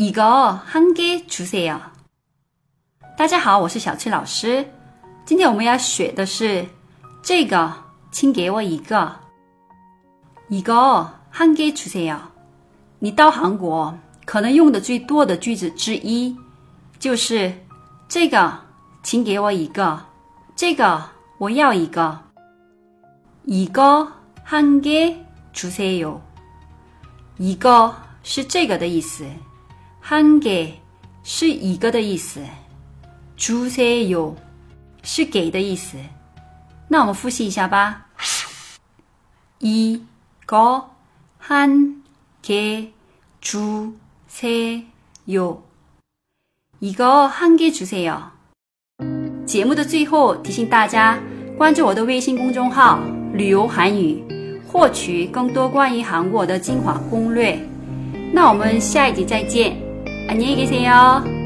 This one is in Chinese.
一个한개주세요。大家好，我是小七老师。今天我们要学的是这个，请给我一个。一个한개주세요。你到韩国可能用的最多的句子之一就是这个，请给我一个。这个我要一个。一个한개주세 요。 一个是这个的意思， 한개是一个的意思，주세요是给的意思。那我们复习一下吧。一个한개주세 요， 一个한개주세 요。 节目的最后提醒大家关注我的微信公众号“旅游韩语”。获取更多关于韩国的精华攻略。那我们下一集再见， 안녕히 계세 요。